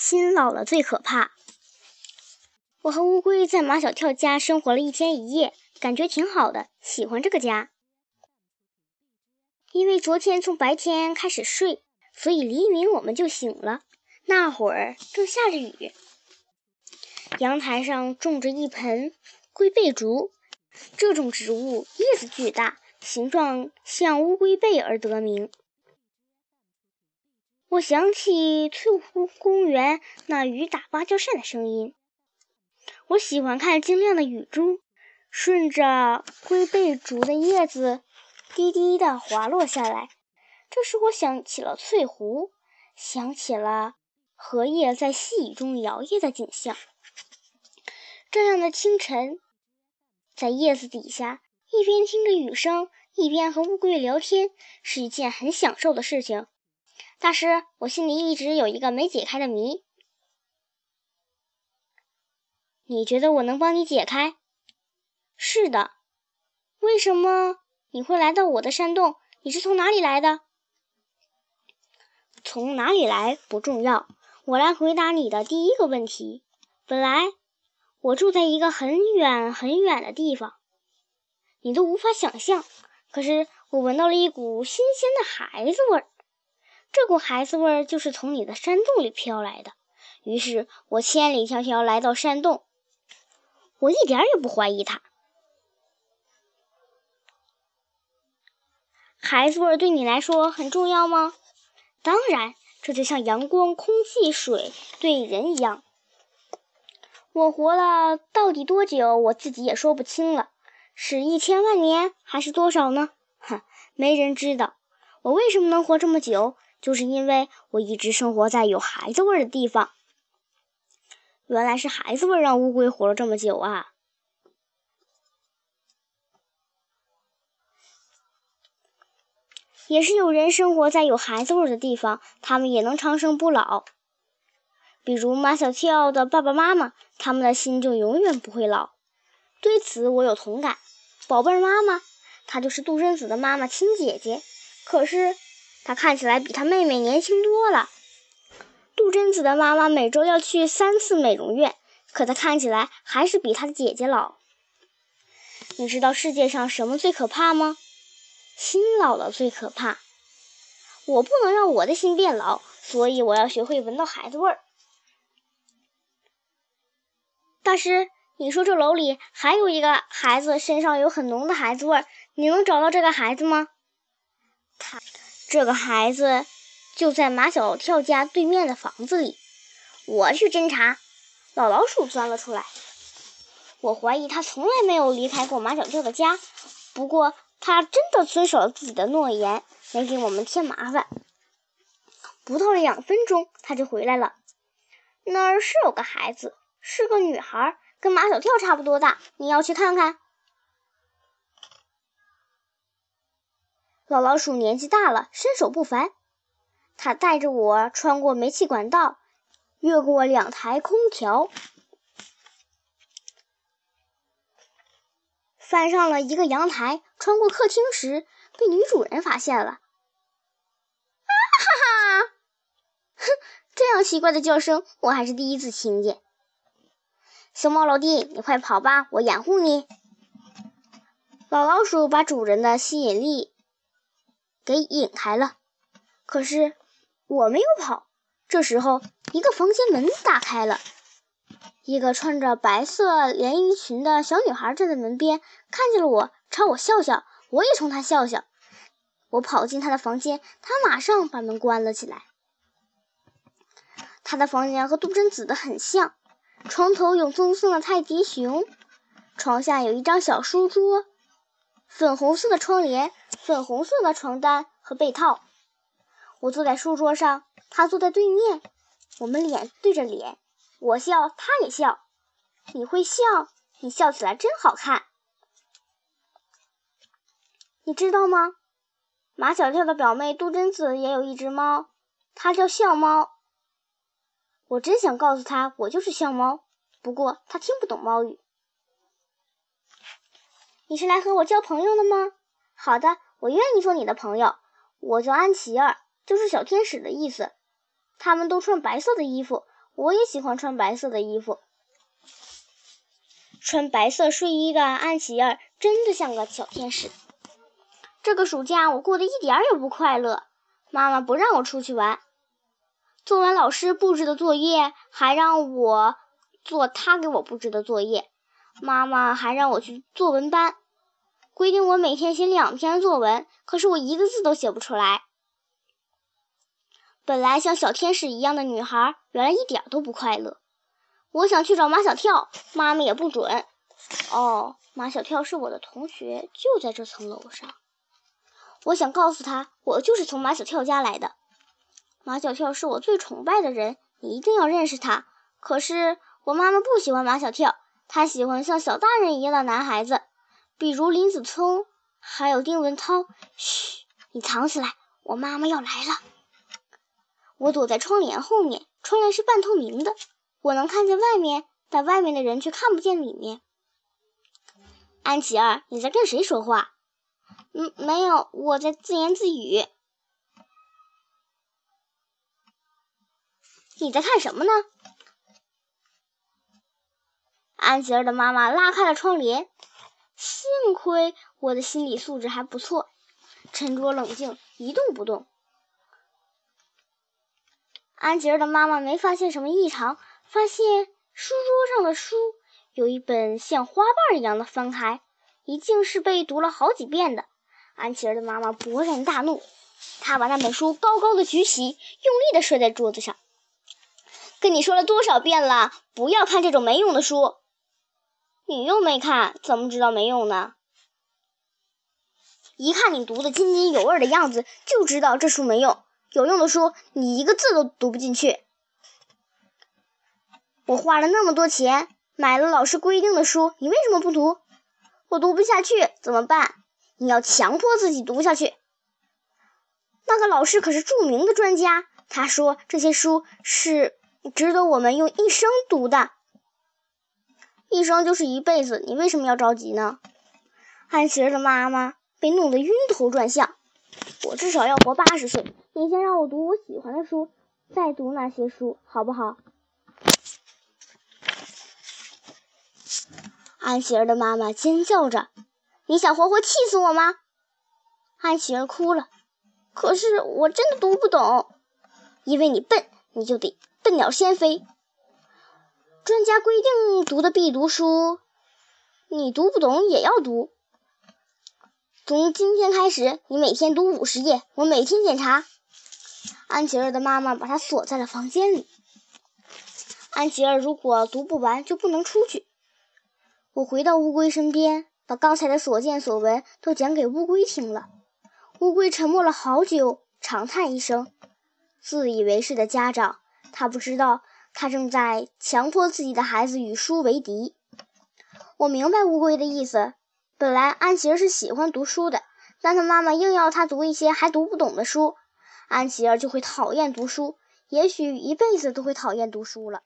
心老了最可怕。我和乌龟在马小跳家生活了一天一夜，感觉挺好的，喜欢这个家。因为昨天从白天开始睡，所以黎明我们就醒了。那会儿正下着雨，阳台上种着一盆龟背竹，这种植物叶子巨大，形状像乌龟背而得名。我想起翠湖公园那雨打芭蕉扇的声音。我喜欢看晶亮的雨珠顺着龟背竹的叶子滴滴地滑落下来。这时我想起了翠湖，想起了荷叶在细雨中摇曳的景象。这样的清晨，在叶子底下，一边听着雨声，一边和乌龟聊天，是一件很享受的事情。大师，我心里一直有一个没解开的谜，你觉得我能帮你解开？是的。为什么你会来到我的山洞？你是从哪里来的？从哪里来不重要，我来回答你的第一个问题。本来我住在一个很远很远的地方，你都无法想象。可是我闻到了一股新鲜的孩子味儿。这股孩子味儿就是从你的山洞里飘来的，于是我千里迢迢来到山洞。我一点也不怀疑他。孩子味儿对你来说很重要吗？当然，这就像阳光、空气、水对人一样。我活了到底多久，我自己也说不清了，是一千万年还是多少呢？哼，没人知道。我为什么能活这么久？就是因为我一直生活在有孩子味儿的地方。原来是孩子味让乌龟活了这么久啊！也是有人生活在有孩子味的地方，他们也能长生不老。比如马小跳的爸爸妈妈，他们的心就永远不会老。对此我有同感。宝贝儿妈妈，她就是杜真子的妈妈亲姐姐，可是。她看起来比她妹妹年轻多了。杜真子的妈妈每周要去三次美容院，可她看起来还是比她的姐姐老。你知道世界上什么最可怕吗？心老了最可怕。我不能让我的心变老，所以我要学会闻到孩子味儿。大师，你说这楼里还有一个孩子，身上有很浓的孩子味儿，你能找到这个孩子吗？他。这个孩子就在马小跳家对面的房子里。我去侦查，老老鼠钻了出来。我怀疑他从来没有离开过马小跳的家，不过他真的遵守了自己的诺言，没给我们添麻烦。不到两分钟，他就回来了。那儿是有个孩子，是个女孩，跟马小跳差不多大。你要去看看？老老鼠年纪大了，身手不凡。它带着我穿过煤气管道，越过两台空调，翻上了一个阳台。穿过客厅时，被女主人发现了。啊哈哈！哼，这样奇怪的叫声，我还是第一次听见。熊猫老弟，你快跑吧，我掩护你。老老鼠把主人的吸引力。给引开了，可是我没有跑。这时候，一个房间门打开了，一个穿着白色连衣裙的小女孩站在门边，看见了我，朝我笑笑。我也冲她笑笑。我跑进她的房间，她马上把门关了起来。她的房间和杜真子的很像，床头有棕色的泰迪熊，床下有一张小书桌，粉红色的窗帘。粉红色的床单和被套，我坐在书桌上，他坐在对面，我们脸对着脸，我笑，他也笑。你会笑，你笑起来真好看。你知道吗？马小跳的表妹杜真子也有一只猫，它叫笑猫。我真想告诉他我就是笑猫，不过他听不懂猫语。你是来和我交朋友的吗？好的。我愿意做你的朋友。我叫安琪儿，就是小天使的意思。他们都穿白色的衣服，我也喜欢穿白色的衣服。穿白色睡衣的安琪儿真的像个小天使。这个暑假我过得一点也不快乐，妈妈不让我出去玩，做完老师布置的作业，还让我做她给我布置的作业。妈妈还让我去作文班，规定我每天写两篇作文，可是我一个字都写不出来。本来像小天使一样的女孩，原来一点都不快乐。我想去找马小跳，妈妈也不准。哦，马小跳是我的同学，就在这层楼上。我想告诉他，我就是从马小跳家来的。马小跳是我最崇拜的人，你一定要认识他。可是我妈妈不喜欢马小跳。他喜欢像小大人一样的男孩子，比如林子聪，还有丁文涛。嘘，你藏起来，我妈妈要来了。我躲在窗帘后面，窗帘是半透明的，我能看见外面，但外面的人却看不见里面。安琪儿，你在跟谁说话？嗯，没有，我在自言自语。你在看什么呢？安吉儿的妈妈拉开了窗帘，幸亏我的心理素质还不错，沉着冷静，一动不动。安吉儿的妈妈没发现什么异常，发现书桌上的书有一本像花瓣一样的翻开，一定是被读了好几遍的。安琪儿的妈妈勃然大怒，她把那本书高高的举起，用力的摔在桌子上。跟你说了多少遍了，不要看这种没用的书。你又没看，怎么知道没用呢？一看你读的津津有味的样子，就知道这书没用。有用的书，你一个字都读不进去。我花了那么多钱买了老师规定的书，你为什么不读？我读不下去怎么办？你要强迫自己读下去。那个老师可是著名的专家，他说这些书是值得我们用一生读的。一生就是一辈子，你为什么要着急呢？安琪儿的妈妈被弄得晕头转向。我至少要活八十岁，你先让我读我喜欢的书，再读那些书，好不好？安琪儿的妈妈尖叫着：“你想活活气死我吗？”安琪儿哭了。可是我真的读不懂，因为你笨，你就得笨鸟先飞。专家规定读的必读书，你读不懂也要读。从今天开始，你每天读五十页，我每天检查。安琪儿的妈妈把她锁在了房间里。安琪儿如果读不完，就不能出去。我回到乌龟身边，把刚才的所见所闻都讲给乌龟听了。乌龟沉默了好久，长叹一声。自以为是的家长，他不知道。他正在强迫自己的孩子与书为敌。我明白乌龟的意思。本来安琪儿是喜欢读书的，但他妈妈硬要他读一些还读不懂的书，安琪儿就会讨厌读书，也许一辈子都会讨厌读书了。